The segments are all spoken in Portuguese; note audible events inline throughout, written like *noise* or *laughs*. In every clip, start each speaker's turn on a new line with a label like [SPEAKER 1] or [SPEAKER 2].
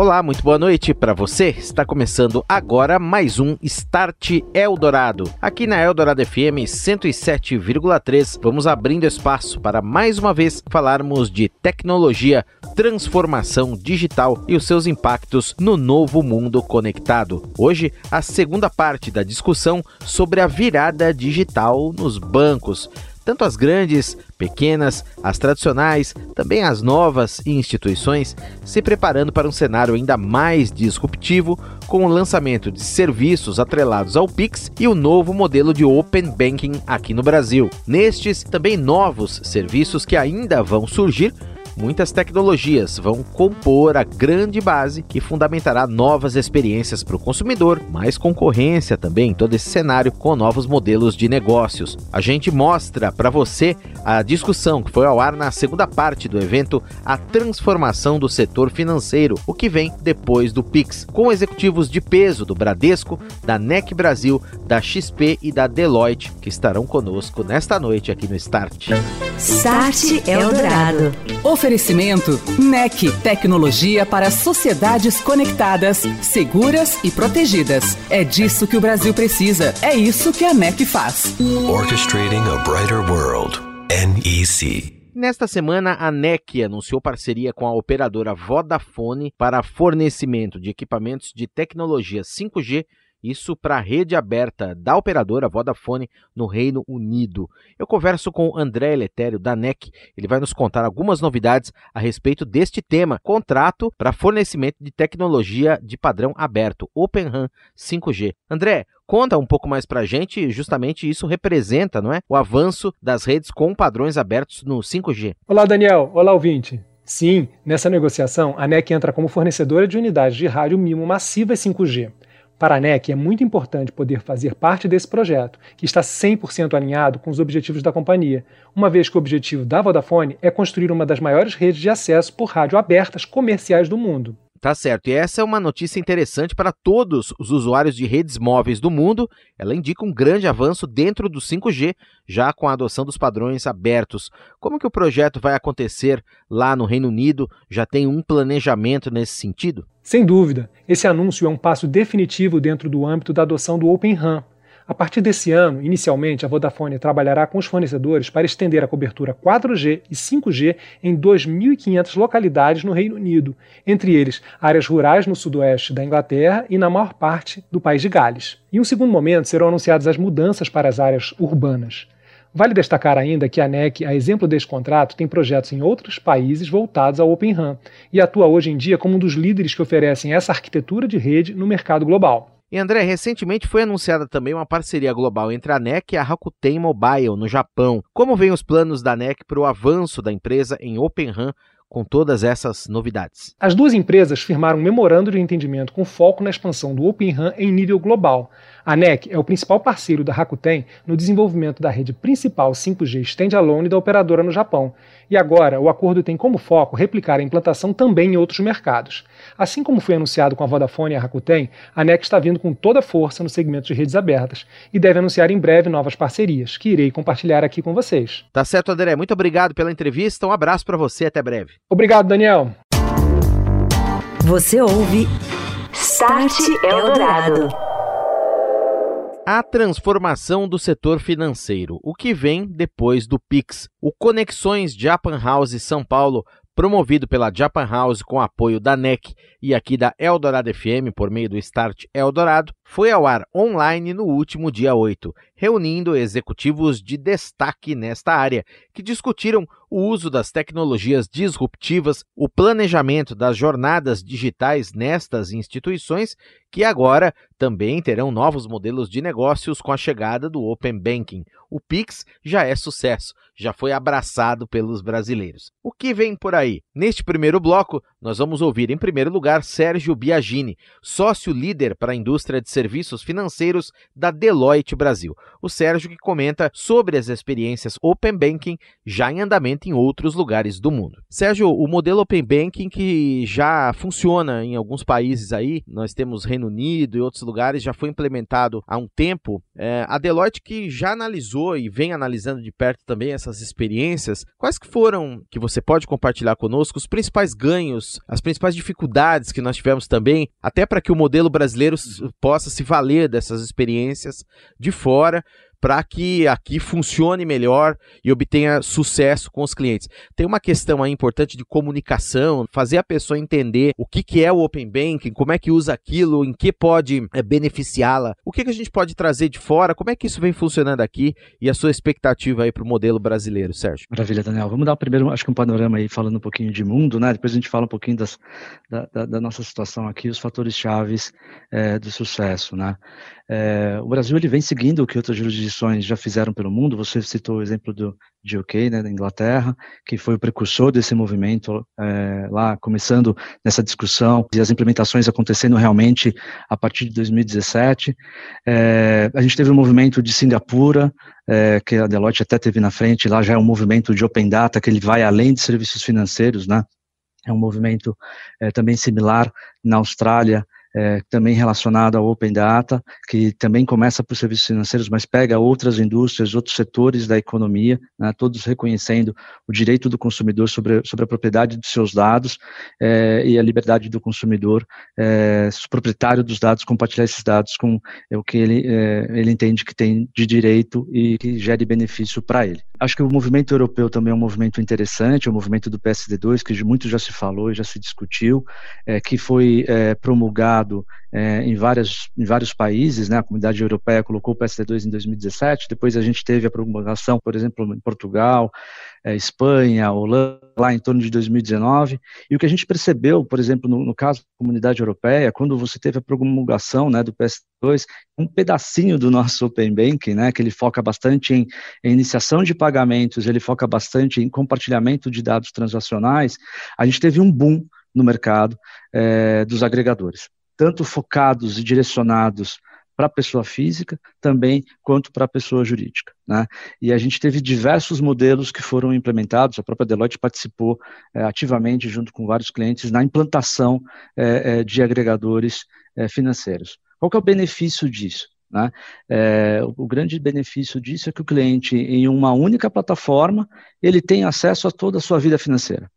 [SPEAKER 1] Olá, muito boa noite para você. Está começando agora mais um Start Eldorado. Aqui na Eldorado FM 107,3, vamos abrindo espaço para mais uma vez falarmos de tecnologia, transformação digital e os seus impactos no novo mundo conectado. Hoje, a segunda parte da discussão sobre a virada digital nos bancos tanto as grandes, pequenas, as tradicionais, também as novas instituições, se preparando para um cenário ainda mais disruptivo com o lançamento de serviços atrelados ao Pix e o novo modelo de Open Banking aqui no Brasil. Nestes, também novos serviços que ainda vão surgir muitas tecnologias vão compor a grande base que fundamentará novas experiências para o consumidor, mais concorrência também em todo esse cenário com novos modelos de negócios. A gente mostra para você a discussão que foi ao ar na segunda parte do evento, a transformação do setor financeiro, o que vem depois do Pix, com executivos de peso do Bradesco, da NEC Brasil, da XP e da Deloitte, que estarão conosco nesta noite aqui no Start.
[SPEAKER 2] Start Eldorado.
[SPEAKER 3] Oferecimento NEC, tecnologia para sociedades conectadas, seguras e protegidas. É disso que o Brasil precisa. É isso que a NEC faz.
[SPEAKER 4] Orchestrating a brighter world. NEC.
[SPEAKER 1] Nesta semana, a NEC anunciou parceria com a operadora Vodafone para fornecimento de equipamentos de tecnologia 5G isso para a rede aberta da operadora Vodafone no Reino Unido. Eu converso com André Eletério da NEC. Ele vai nos contar algumas novidades a respeito deste tema: contrato para fornecimento de tecnologia de padrão aberto, Open RAN 5G. André, conta um pouco mais para a gente, justamente isso representa, não é? O avanço das redes com padrões abertos no 5G.
[SPEAKER 5] Olá, Daniel. Olá, ouvinte. Sim, nessa negociação, a NEC entra como fornecedora de unidades de rádio MIMO massivas 5G. Para a NEC é muito importante poder fazer parte desse projeto, que está 100% alinhado com os objetivos da companhia, uma vez que o objetivo da Vodafone é construir uma das maiores redes de acesso por rádio abertas comerciais do mundo.
[SPEAKER 1] Tá certo. E essa é uma notícia interessante para todos os usuários de redes móveis do mundo. Ela indica um grande avanço dentro do 5G, já com a adoção dos padrões abertos. Como que o projeto vai acontecer lá no Reino Unido? Já tem um planejamento nesse sentido?
[SPEAKER 5] Sem dúvida, esse anúncio é um passo definitivo dentro do âmbito da adoção do Open RAN, a partir desse ano, inicialmente, a Vodafone trabalhará com os fornecedores para estender a cobertura 4G e 5G em 2.500 localidades no Reino Unido, entre eles áreas rurais no sudoeste da Inglaterra e na maior parte do país de Gales. Em um segundo momento, serão anunciadas as mudanças para as áreas urbanas. Vale destacar ainda que a NEC, a exemplo deste contrato, tem projetos em outros países voltados ao Open RAN e atua hoje em dia como um dos líderes que oferecem essa arquitetura de rede no mercado global.
[SPEAKER 1] E André, recentemente foi anunciada também uma parceria global entre a NEC e a Rakuten Mobile no Japão. Como vêm os planos da NEC para o avanço da empresa em Open RAN com todas essas novidades?
[SPEAKER 5] As duas empresas firmaram um memorando de entendimento com foco na expansão do Open RAN em nível global, a NEC é o principal parceiro da Rakuten no desenvolvimento da rede principal 5G standalone da operadora no Japão, e agora o acordo tem como foco replicar a implantação também em outros mercados. Assim como foi anunciado com a Vodafone e a Rakuten, a NEC está vindo com toda a força no segmento de redes abertas e deve anunciar em breve novas parcerias, que irei compartilhar aqui com vocês.
[SPEAKER 1] Tá certo, André. Muito obrigado pela entrevista. Um abraço para você. Até breve.
[SPEAKER 5] Obrigado, Daniel.
[SPEAKER 2] Você ouve Start Eldorado
[SPEAKER 1] a transformação do setor financeiro, o que vem depois do Pix. O Conexões Japan House São Paulo promovido pela Japan House com apoio da NEC e aqui da Eldorado FM por meio do Start Eldorado, foi ao ar online no último dia 8, reunindo executivos de destaque nesta área, que discutiram o uso das tecnologias disruptivas, o planejamento das jornadas digitais nestas instituições, que agora também terão novos modelos de negócios com a chegada do Open Banking. O Pix já é sucesso, já foi abraçado pelos brasileiros. O que vem por aí? Neste primeiro bloco, nós vamos ouvir em primeiro lugar Sérgio Biagini, sócio líder para a indústria de serviços financeiros da Deloitte Brasil. O Sérgio que comenta sobre as experiências Open Banking já em andamento em outros lugares do mundo. Sérgio, o modelo Open Banking que já funciona em alguns países aí, nós temos Reino Unido e outros lugares, já foi implementado há um tempo. É, a Deloitte que já analisou e vem analisando de perto também essas experiências, quais que foram, que você pode compartilhar conosco, os principais ganhos, as principais dificuldades que nós tivemos também, até para que o modelo brasileiro possa se valer dessas experiências de fora para que aqui funcione melhor e obtenha sucesso com os clientes. Tem uma questão aí importante de comunicação, fazer a pessoa entender o que, que é o Open Banking, como é que usa aquilo, em que pode é, beneficiá-la, o que, que a gente pode trazer de fora, como é que isso vem funcionando aqui e a sua expectativa aí para o modelo brasileiro, Sérgio.
[SPEAKER 6] Maravilha, Daniel. Vamos dar primeiro, acho que um panorama aí falando um pouquinho de mundo, né? Depois a gente fala um pouquinho das, da, da, da nossa situação aqui, os fatores chaves é, do sucesso, né? É, o Brasil ele vem seguindo o que outras jurisdições já fizeram pelo mundo. Você citou o exemplo do UK, né, da Inglaterra, que foi o precursor desse movimento é, lá, começando nessa discussão e as implementações acontecendo realmente a partir de 2017. É, a gente teve um movimento de Singapura, é, que a Deloitte até teve na frente, lá já é um movimento de Open Data, que ele vai além de serviços financeiros, né? É um movimento é, também similar na Austrália, é, também relacionado ao Open Data, que também começa por serviços financeiros, mas pega outras indústrias, outros setores da economia, né, todos reconhecendo o direito do consumidor sobre, sobre a propriedade dos seus dados é, e a liberdade do consumidor, é, proprietário dos dados, compartilhar esses dados com é, o que ele, é, ele entende que tem de direito e que gere benefício para ele. Acho que o movimento europeu também é um movimento interessante, o movimento do PSD2, que muito já se falou e já se discutiu, é, que foi promulgado é, em, várias, em vários países, né? a comunidade europeia colocou o PSD2 em 2017, depois a gente teve a promulgação, por exemplo, em Portugal, é, Espanha, Holanda, lá em torno de 2019, e o que a gente percebeu, por exemplo, no, no caso da comunidade europeia, quando você teve a promulgação né, do PSD2, um pedacinho do nosso Open Banking, né, que ele foca bastante em, em iniciação de pagamentos, ele foca bastante em compartilhamento de dados transacionais, a gente teve um boom no mercado é, dos agregadores tanto focados e direcionados para a pessoa física, também quanto para a pessoa jurídica. Né? E a gente teve diversos modelos que foram implementados, a própria Deloitte participou é, ativamente, junto com vários clientes, na implantação é, é, de agregadores financeiros. Qual é o benefício disso? Né? É, o grande benefício disso é que o cliente, em uma única plataforma, ele tem acesso a toda a sua vida financeira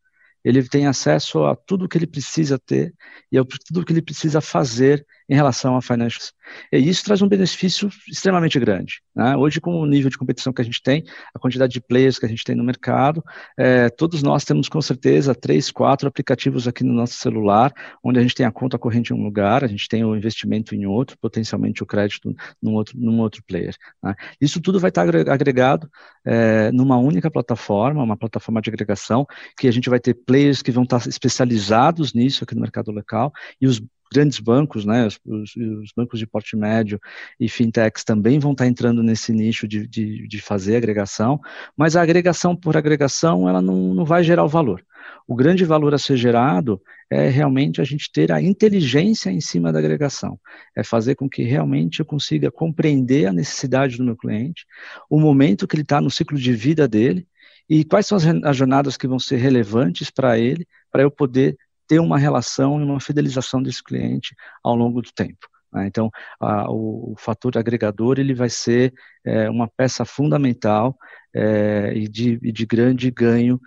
[SPEAKER 6] ele tem acesso a tudo o que ele precisa ter e a tudo o que ele precisa fazer em relação a financials. E isso traz um benefício extremamente grande. Né? Hoje, com o nível de competição que a gente tem, a quantidade de players que a gente tem no mercado, é, todos nós temos com certeza três, quatro aplicativos aqui no nosso celular, onde a gente tem a conta corrente em um lugar, a gente tem o investimento em outro, potencialmente o crédito num outro, num outro player. Né? Isso tudo vai estar agregado é, numa única plataforma, uma plataforma de agregação, que a gente vai ter players que vão estar especializados nisso aqui no mercado local, e os grandes bancos, né, os, os, bancos de porte médio e fintechs também vão estar entrando nesse nicho de, de, de fazer agregação, mas a agregação por agregação, ela não, não vai gerar o valor. O grande valor a ser gerado é realmente a gente ter a inteligência em cima da agregação, é fazer com que realmente eu consiga compreender a necessidade do meu cliente, o momento que ele está no ciclo de vida dele, e quais são as, as jornadas que vão ser relevantes para ele, para eu poder ter uma relação e uma fidelização desse cliente ao longo do tempo. Né? Então, a, o, o, fator agregador ele vai ser é, uma peça fundamental é, e, de, e, de, grande ganho,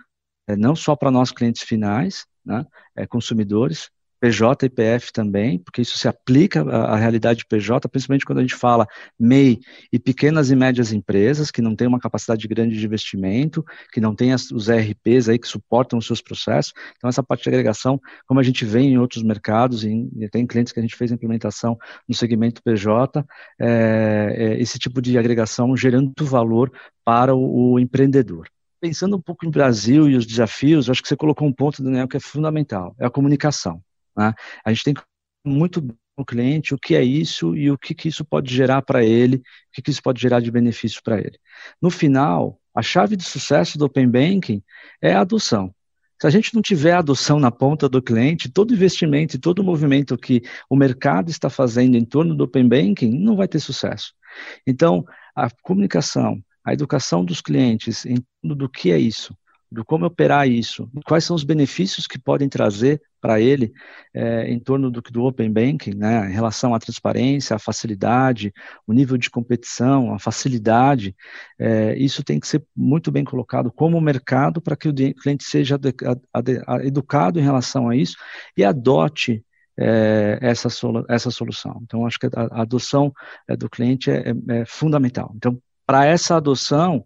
[SPEAKER 6] é, não só para nós clientes finais, né, é, consumidores, PJ e PF também, porque isso se aplica à, realidade de PJ, principalmente quando a gente fala MEI e pequenas e médias empresas, que não têm uma capacidade grande de investimento, que não têm as, os ERPs aí que suportam os seus processos. Então, essa parte de agregação, como a gente vê em outros mercados, e, e tem clientes que a gente fez a implementação no segmento PJ, é, é, esse tipo de agregação gerando valor para o, o empreendedor pensando um pouco em Brasil e os desafios, acho que você colocou um ponto, Daniel, que é fundamental, é a comunicação. Né? A gente tem muito o cliente o que é isso e o que, que isso pode gerar para ele, o que, que isso pode gerar de benefício para ele. No final, a chave de sucesso do Open Banking é a adoção. Se a gente não tiver adoção na ponta do cliente, todo investimento e todo movimento que o mercado está fazendo em torno do Open Banking não vai ter sucesso. Então, a comunicação, a educação dos clientes em torno do que é isso, do como operar isso, quais são os benefícios que podem trazer para ele é, em torno do, do Open Banking, né, em relação à transparência, à facilidade, o nível de competição, a facilidade, é, isso tem que ser muito bem colocado como mercado para que o cliente seja educado em relação a isso e adote é, essa, solu essa solução. Então, acho que a, a adoção é, do cliente é, é, é fundamental. Então, para essa adoção,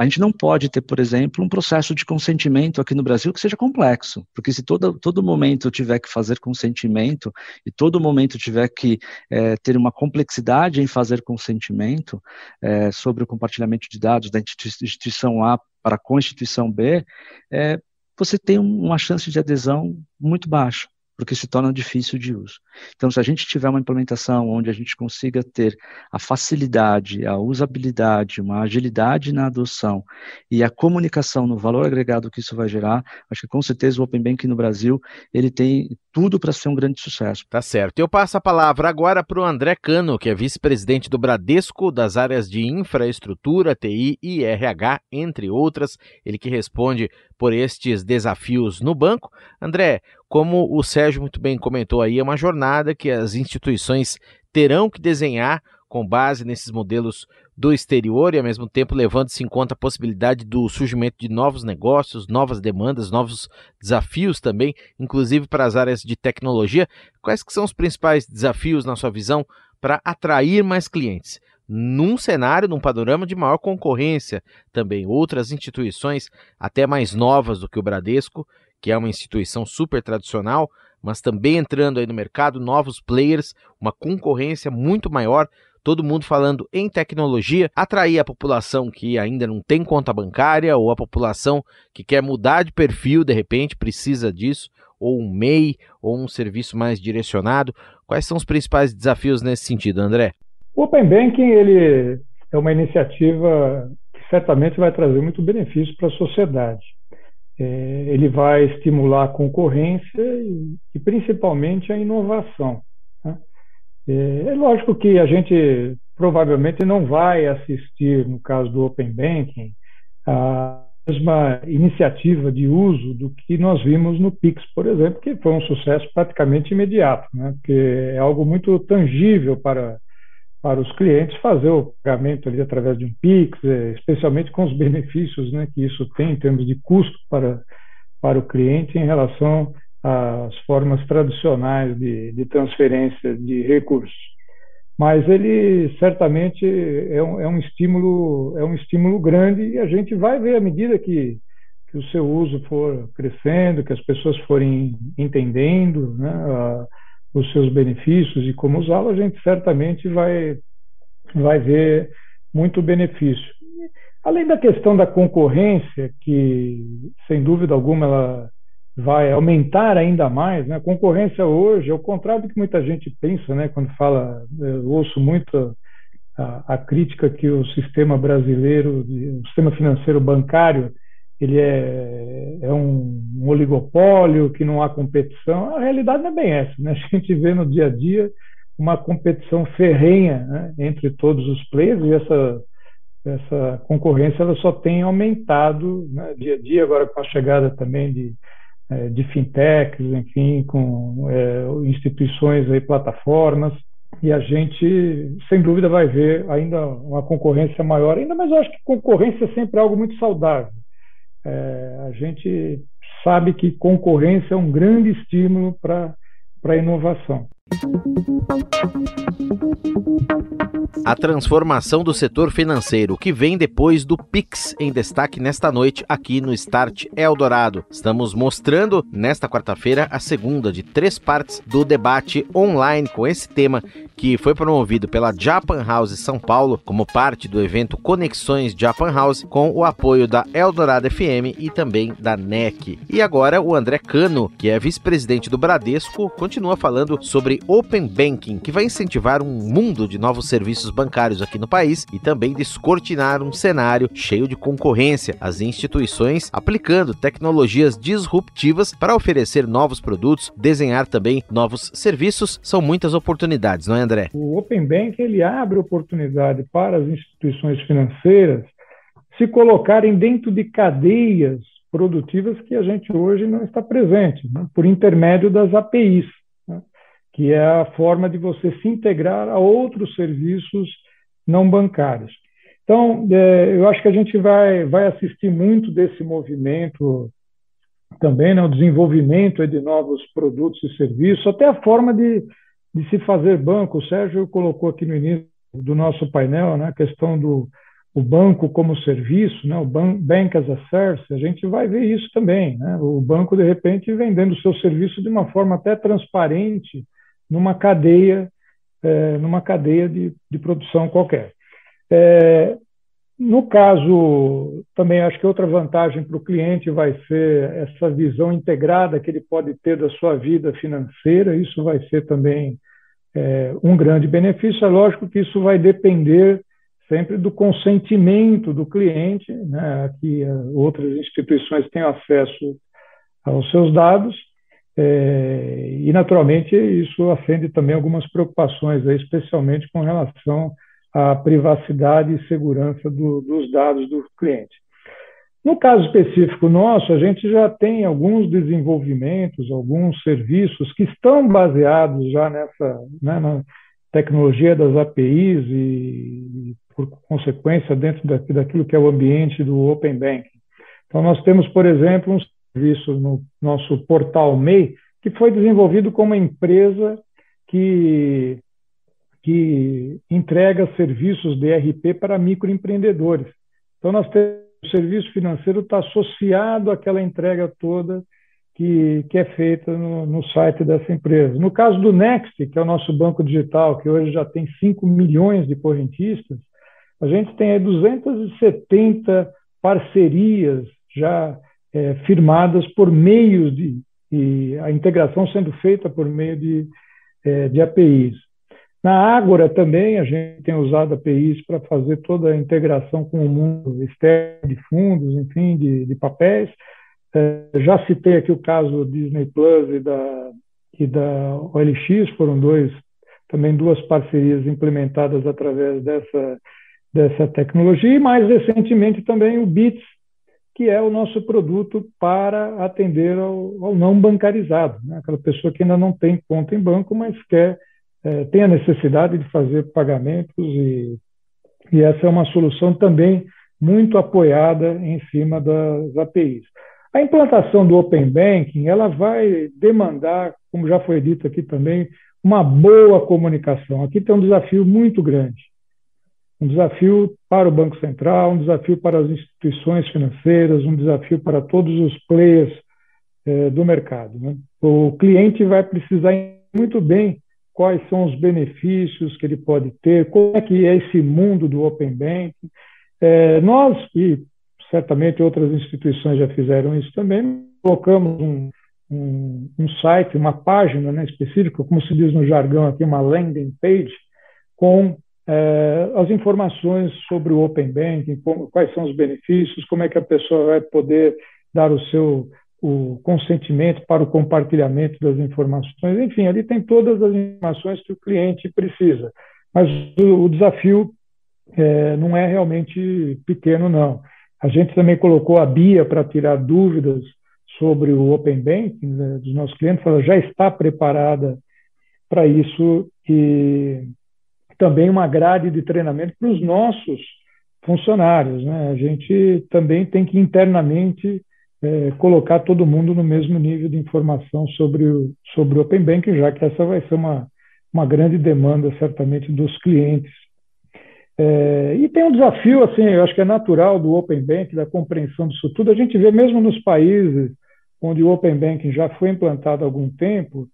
[SPEAKER 6] a gente não pode ter, por exemplo, um processo de consentimento aqui no Brasil que seja complexo, porque se todo, todo momento tiver que fazer consentimento e todo momento tiver que é, ter uma complexidade em fazer consentimento é, sobre o compartilhamento de dados da instituição A para a Constituição B, é, você tem uma chance de adesão muito baixa porque se torna difícil de uso. Então, se a gente tiver uma implementação onde a gente consiga ter a facilidade, a usabilidade, uma agilidade na adoção e a comunicação no valor agregado que isso vai gerar, acho que com certeza o Open Banking no Brasil ele tem tudo para ser um grande sucesso.
[SPEAKER 1] Tá certo. Eu passo a palavra agora para o André Cano, que é vice-presidente do Bradesco das áreas de infraestrutura, TI e RH, entre outras. Ele que responde por estes desafios no banco. André, como o Sérgio muito bem comentou aí, é uma jornada que as instituições terão que desenhar com base nesses modelos do exterior e, ao mesmo tempo, levando-se em conta a possibilidade do surgimento de novos negócios, novas demandas, novos desafios também, inclusive para as áreas de tecnologia. Quais que são os principais desafios, na sua visão, para atrair mais clientes? Num cenário, num panorama de maior concorrência também, outras instituições, até mais novas do que o Bradesco, que é uma instituição super tradicional, mas também entrando aí no mercado, novos players, uma concorrência muito maior, todo mundo falando em tecnologia, atrair a população que ainda não tem conta bancária ou a população que quer mudar de perfil de repente, precisa disso, ou um MEI, ou um serviço mais direcionado. Quais são os principais desafios nesse sentido, André?
[SPEAKER 7] O Open Banking ele é uma iniciativa que certamente vai trazer muito benefício para a sociedade é, ele vai estimular a concorrência e, e principalmente a inovação. Né? É, é, lógico que a gente provavelmente não vai assistir, no caso do Open Banking, a mesma iniciativa de uso do que nós vimos no Pix, por exemplo, que foi um sucesso praticamente imediato, né? porque é algo muito tangível para para os clientes fazer o pagamento ali através de um Pix, é, especialmente com os benefícios né, que isso tem em termos de custo para, para o cliente em relação às formas tradicionais de, de transferência de recursos. Mas ele certamente é um, é um, estímulo é um estímulo grande e a gente vai ver à medida que, que o seu uso for crescendo, que as pessoas forem entendendo né, os seus benefícios e como usá-lo, a gente certamente vai, vai ver muito benefício. Além da questão da concorrência, que sem dúvida alguma ela vai aumentar ainda mais, né? A concorrência hoje, ao contrário do que muita gente pensa, né? Quando fala, eu ouço muito a, a crítica que o sistema brasileiro, o sistema financeiro bancário ele é, é um, um, oligopólio, que não há competição. A realidade não é bem essa. Né? *laughs* A gente vê no dia a dia uma competição ferrenha né, entre todos os players e essa, essa concorrência ela só tem aumentado né, dia a dia, agora com a chegada também de, é, de fintechs, enfim, com é, instituições e plataformas, e a gente, sem dúvida, vai ver ainda uma concorrência maior, ainda mais eu acho que concorrência é sempre algo muito saudável. É, a gente sabe que concorrência é um grande estímulo para a inovação.
[SPEAKER 1] A transformação do setor financeiro que vem depois do Pix em destaque nesta noite aqui no Start Eldorado. Estamos mostrando nesta quarta-feira a segunda de três partes do debate online com esse tema que foi promovido pela Japan House São Paulo como parte do evento Conexões Japan House com o apoio da Eldorado FM e também da NEC. E agora o André Cano, que é vice-presidente do Bradesco, continua falando sobre Open Banking, que vai incentivar um mundo de novos serviços bancários aqui no país e também descortinar um cenário cheio de concorrência, as instituições aplicando tecnologias disruptivas para oferecer novos produtos, desenhar também novos serviços. São muitas oportunidades, não é, André?
[SPEAKER 7] O Open Banking ele abre oportunidade para as instituições financeiras se colocarem dentro de cadeias produtivas que a gente hoje não está presente, né? por intermédio das APIs que é a forma de você se integrar a outros serviços não bancários. Então, é, eu acho que a gente vai, vai assistir muito desse movimento também, né, o desenvolvimento de novos produtos e serviços, até a forma de, de se fazer banco. O Sérgio colocou aqui no início do nosso painel né, a questão do o banco como serviço, né, o Bank as a Service, a gente vai ver isso também. Né, o banco, de repente, vendendo o seu serviço de uma forma até transparente, numa cadeia, é, numa cadeia de, de produção qualquer. É, no caso, também acho que outra vantagem para o cliente vai ser essa visão integrada que ele pode ter da sua vida financeira. Isso vai ser também é, um grande benefício. É lógico que isso vai depender sempre do consentimento do cliente, né, que outras instituições têm acesso aos seus dados, é, e, naturalmente, isso acende também algumas preocupações, aí, especialmente com relação à privacidade e segurança do, dos dados do cliente. No caso específico nosso, a gente já tem alguns desenvolvimentos, alguns serviços que estão baseados já nessa né, na tecnologia das APIs e, por consequência, dentro daquilo que é o ambiente do Open Banking. Então, nós temos, por exemplo, um serviço no nosso portal MEI, que foi desenvolvido como uma empresa que, que entrega serviços de RP para microempreendedores. Então, nós temos o serviço financeiro está associado àquela entrega toda que, que é feita no, no, site dessa empresa. No caso do Next, que é o nosso banco digital, que hoje já tem 5 milhões de correntistas, a gente tem 270 parcerias já é, firmadas por meio de a integração sendo feita por meio de, é, de APIs. Na Ágora também a gente tem usado APIs para fazer toda a integração com o mundo externo de fundos, enfim, de, de papéis. É, já citei aqui o caso Disney Plus e da, e da OLX, foram dois também duas parcerias implementadas através dessa, dessa tecnologia, e mais recentemente também o BITS, que é o nosso produto para atender ao, ao não bancarizado, né? aquela pessoa que ainda não tem conta em banco, mas quer é, tem a necessidade de fazer pagamentos e, e essa é uma solução também muito apoiada em cima das APIs. A implantação do Open Banking ela vai demandar, como já foi dito aqui também, uma boa comunicação. Aqui tem um desafio muito grande um desafio para o Banco Central, um desafio para as instituições financeiras, um desafio para todos os players eh, do mercado. Né? O cliente vai precisar muito bem quais são os benefícios que ele pode ter, como é que é esse mundo do Open Banking. Eh, nós, e certamente outras instituições já fizeram isso também, colocamos um, um, um site, uma página né, específica, como se diz no jargão aqui, uma landing page, com as informações sobre o Open Banking, quais são os benefícios, como é que a pessoa vai poder dar o seu o consentimento para o compartilhamento das informações, enfim, ali tem todas as informações que o cliente precisa. Mas o, o desafio é, não é realmente pequeno, não. A gente também colocou a BIA para tirar dúvidas sobre o Open Banking né, dos nossos clientes, ela já está preparada para isso e também uma grade de treinamento para os nossos funcionários. Né? A gente também tem que internamente é, colocar todo mundo no mesmo nível de informação sobre o, sobre o Open Banking, já que essa vai ser uma, uma grande demanda, certamente, dos clientes. É, e tem um desafio, assim, eu acho que é natural do Open Banking, da compreensão disso tudo. A gente vê mesmo nos países onde o Open Banking já foi implantado há algum tempo,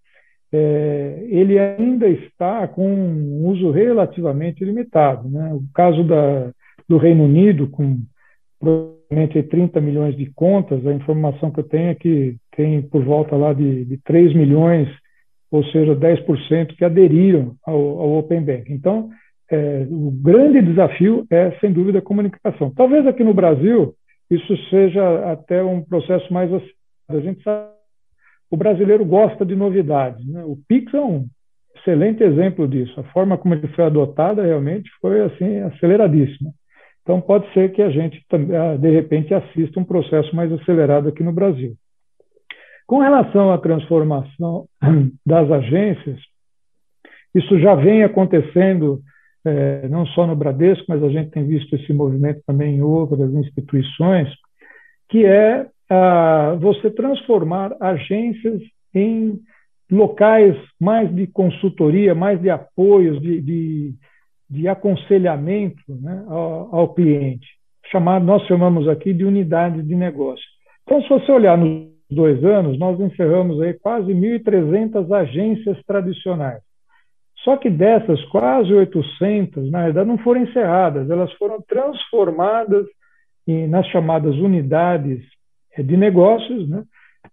[SPEAKER 7] é, ele ainda está com um uso relativamente limitado. Né? O caso da, do Reino Unido, com provavelmente 30 milhões de contas, a informação que eu tenho é que tem por volta lá de, de 3 milhões, ou seja, 10% que aderiram ao, ao Open Banking. Então, é, o grande desafio é, sem dúvida, a comunicação. Talvez aqui no Brasil isso seja até um processo mais a gente sabe o brasileiro gosta de novidades. Né? O Pix é um excelente exemplo disso. A forma como ele foi adotada realmente foi assim aceleradíssima. Então pode ser que a gente ah, de repente assista um processo mais acelerado aqui no Brasil. Com relação à transformação *clears throat* das agências, isso já vem acontecendo é, não só no Bradesco, mas a gente tem visto esse movimento também em outras instituições, que é você transformar agências em locais mais de consultoria, mais de apoios, de, de, de aconselhamento né, ao, ao, cliente. Chamado, nós chamamos aqui de unidade de negócio. Então, se você olhar nos dois anos, nós encerramos aí quase 1.300 agências tradicionais. Só que dessas, quase 800, na verdade, não foram encerradas, elas foram transformadas em, nas chamadas unidades de negócios, né?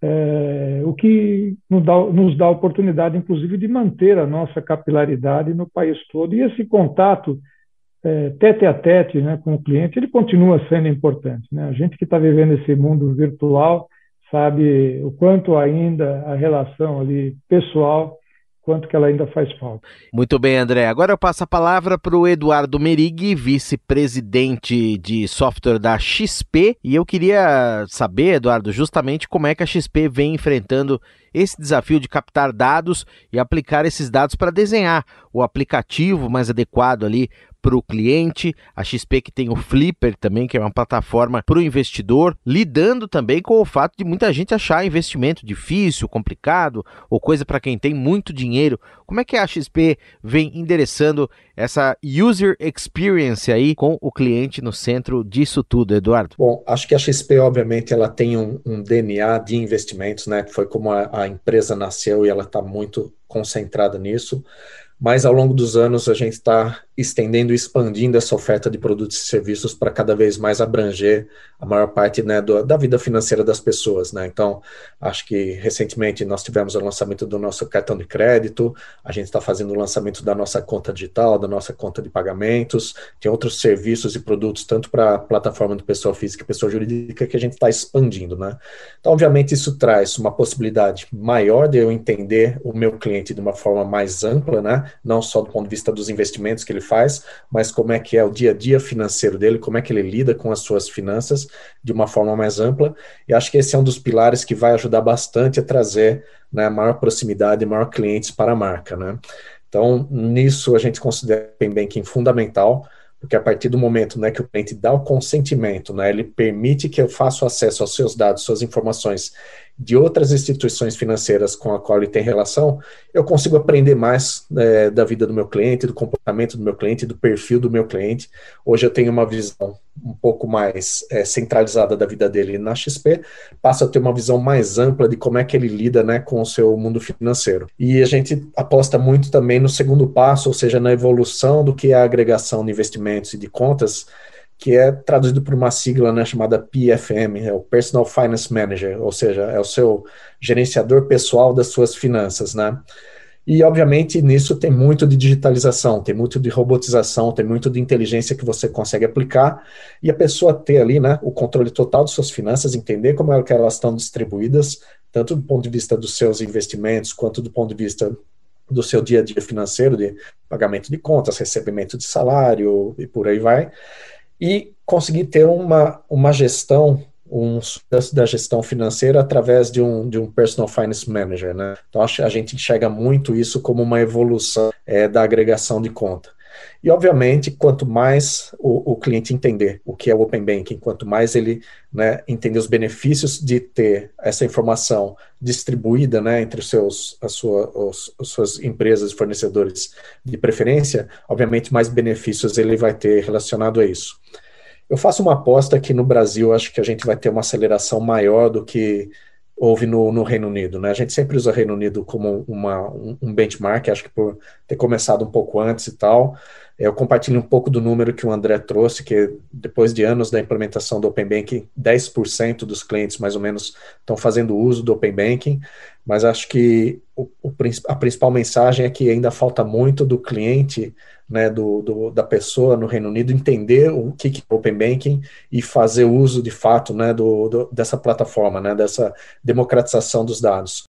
[SPEAKER 7] É, o que nos dá, nos dá a oportunidade, inclusive, de manter a nossa capilaridade no país todo. E esse contato é, tete a tete né, com o cliente, ele continua sendo importante. Né? A gente que está vivendo esse mundo virtual sabe o quanto ainda a relação ali pessoal quanto que ela ainda faz falta.
[SPEAKER 1] Muito bem, André. Agora eu passo a palavra para o Eduardo Merig, vice-presidente de software da XP. E eu queria saber, Eduardo, justamente como é que a XP vem enfrentando esse desafio de captar dados e aplicar esses dados para desenhar o aplicativo mais adequado ali para o cliente, a XP que tem o Flipper também, que é uma plataforma para o investidor, lidando também com o fato de muita gente achar investimento difícil, complicado, ou coisa para quem tem muito dinheiro. Como é que a XP vem endereçando essa user experience aí com o cliente no centro disso tudo, Eduardo?
[SPEAKER 8] Bom, acho que a XP, obviamente, ela tem um, um DNA de investimentos, né? Foi como a, a empresa nasceu e ela está muito concentrada nisso mas ao longo dos anos a gente está estendendo e expandindo essa oferta de produtos e serviços para cada vez mais abranger a maior parte né, do, da vida financeira das pessoas. Né? Então, acho que recentemente nós tivemos o lançamento do nosso cartão de crédito, a gente está fazendo o lançamento da nossa conta digital, da nossa conta de pagamentos, tem outros serviços e produtos, tanto para a plataforma do pessoa física e pessoa jurídica, que a gente está expandindo. Né? Então, obviamente, isso traz uma possibilidade maior de eu entender o meu cliente de uma forma mais ampla, né? não só do ponto de vista dos investimentos que ele faz, mas como é que é o dia a dia financeiro dele, como é que ele lida com as suas finanças de uma forma mais ampla. E acho que esse é um dos pilares que vai ajudar bastante a trazer né, maior proximidade, maior clientes para a marca. Né? Então, nisso a gente considera o banking fundamental, porque a partir do momento né, que o cliente dá o consentimento, né, ele permite que eu faça acesso aos seus dados, suas informações de outras instituições financeiras com a qual ele tem relação, eu consigo aprender mais é, da vida do meu cliente, do comportamento do meu cliente, do perfil do meu cliente. Hoje eu tenho uma visão um pouco mais é, centralizada da vida dele na XP, passo a ter uma visão mais ampla de como é que ele lida né, com o seu mundo financeiro. E a gente aposta muito também no segundo passo, ou seja, na evolução do que é a agregação de investimentos e de contas, que é traduzido por uma sigla né, chamada PFM, é o Personal Finance Manager, ou seja, é o seu gerenciador pessoal das suas finanças, né? E, obviamente, nisso tem muito de digitalização, tem muito de robotização, tem muito de inteligência que você consegue aplicar e a pessoa ter ali né, o controle total de suas finanças, entender como é que elas estão distribuídas, tanto do ponto de vista dos seus investimentos, quanto do ponto de vista do seu dia a dia financeiro, de pagamento de contas, recebimento de salário e por aí vai e conseguir ter uma, uma gestão, um sucesso da gestão financeira através de um, de um personal finance manager. Né? Então, a gente enxerga muito isso como uma evolução é, da agregação de conta. E, obviamente, quanto mais o, o cliente entender o que é o Open Banking, quanto mais ele né, entender os benefícios de ter essa informação distribuída né, entre os seus, a sua, os, as suas empresas e fornecedores de preferência, obviamente, mais benefícios ele vai ter relacionado a isso. Eu faço uma aposta que no Brasil acho que a gente vai ter uma aceleração maior do que houve no, no, Reino Unido. Né? A gente sempre usa o Reino Unido como uma, um, benchmark, acho que por ter começado um pouco antes e tal. Eu compartilho um pouco do número que o André trouxe, que depois de anos da implementação do Open Banking, 10% dos clientes, mais ou menos, estão fazendo uso do Open Banking, mas acho que o, o, a principal mensagem é que ainda falta muito do cliente, né, do, do, da pessoa no Reino Unido, entender o que, que é Open Banking e fazer uso, de fato, né, do, do, dessa plataforma, né, dessa democratização dos dados.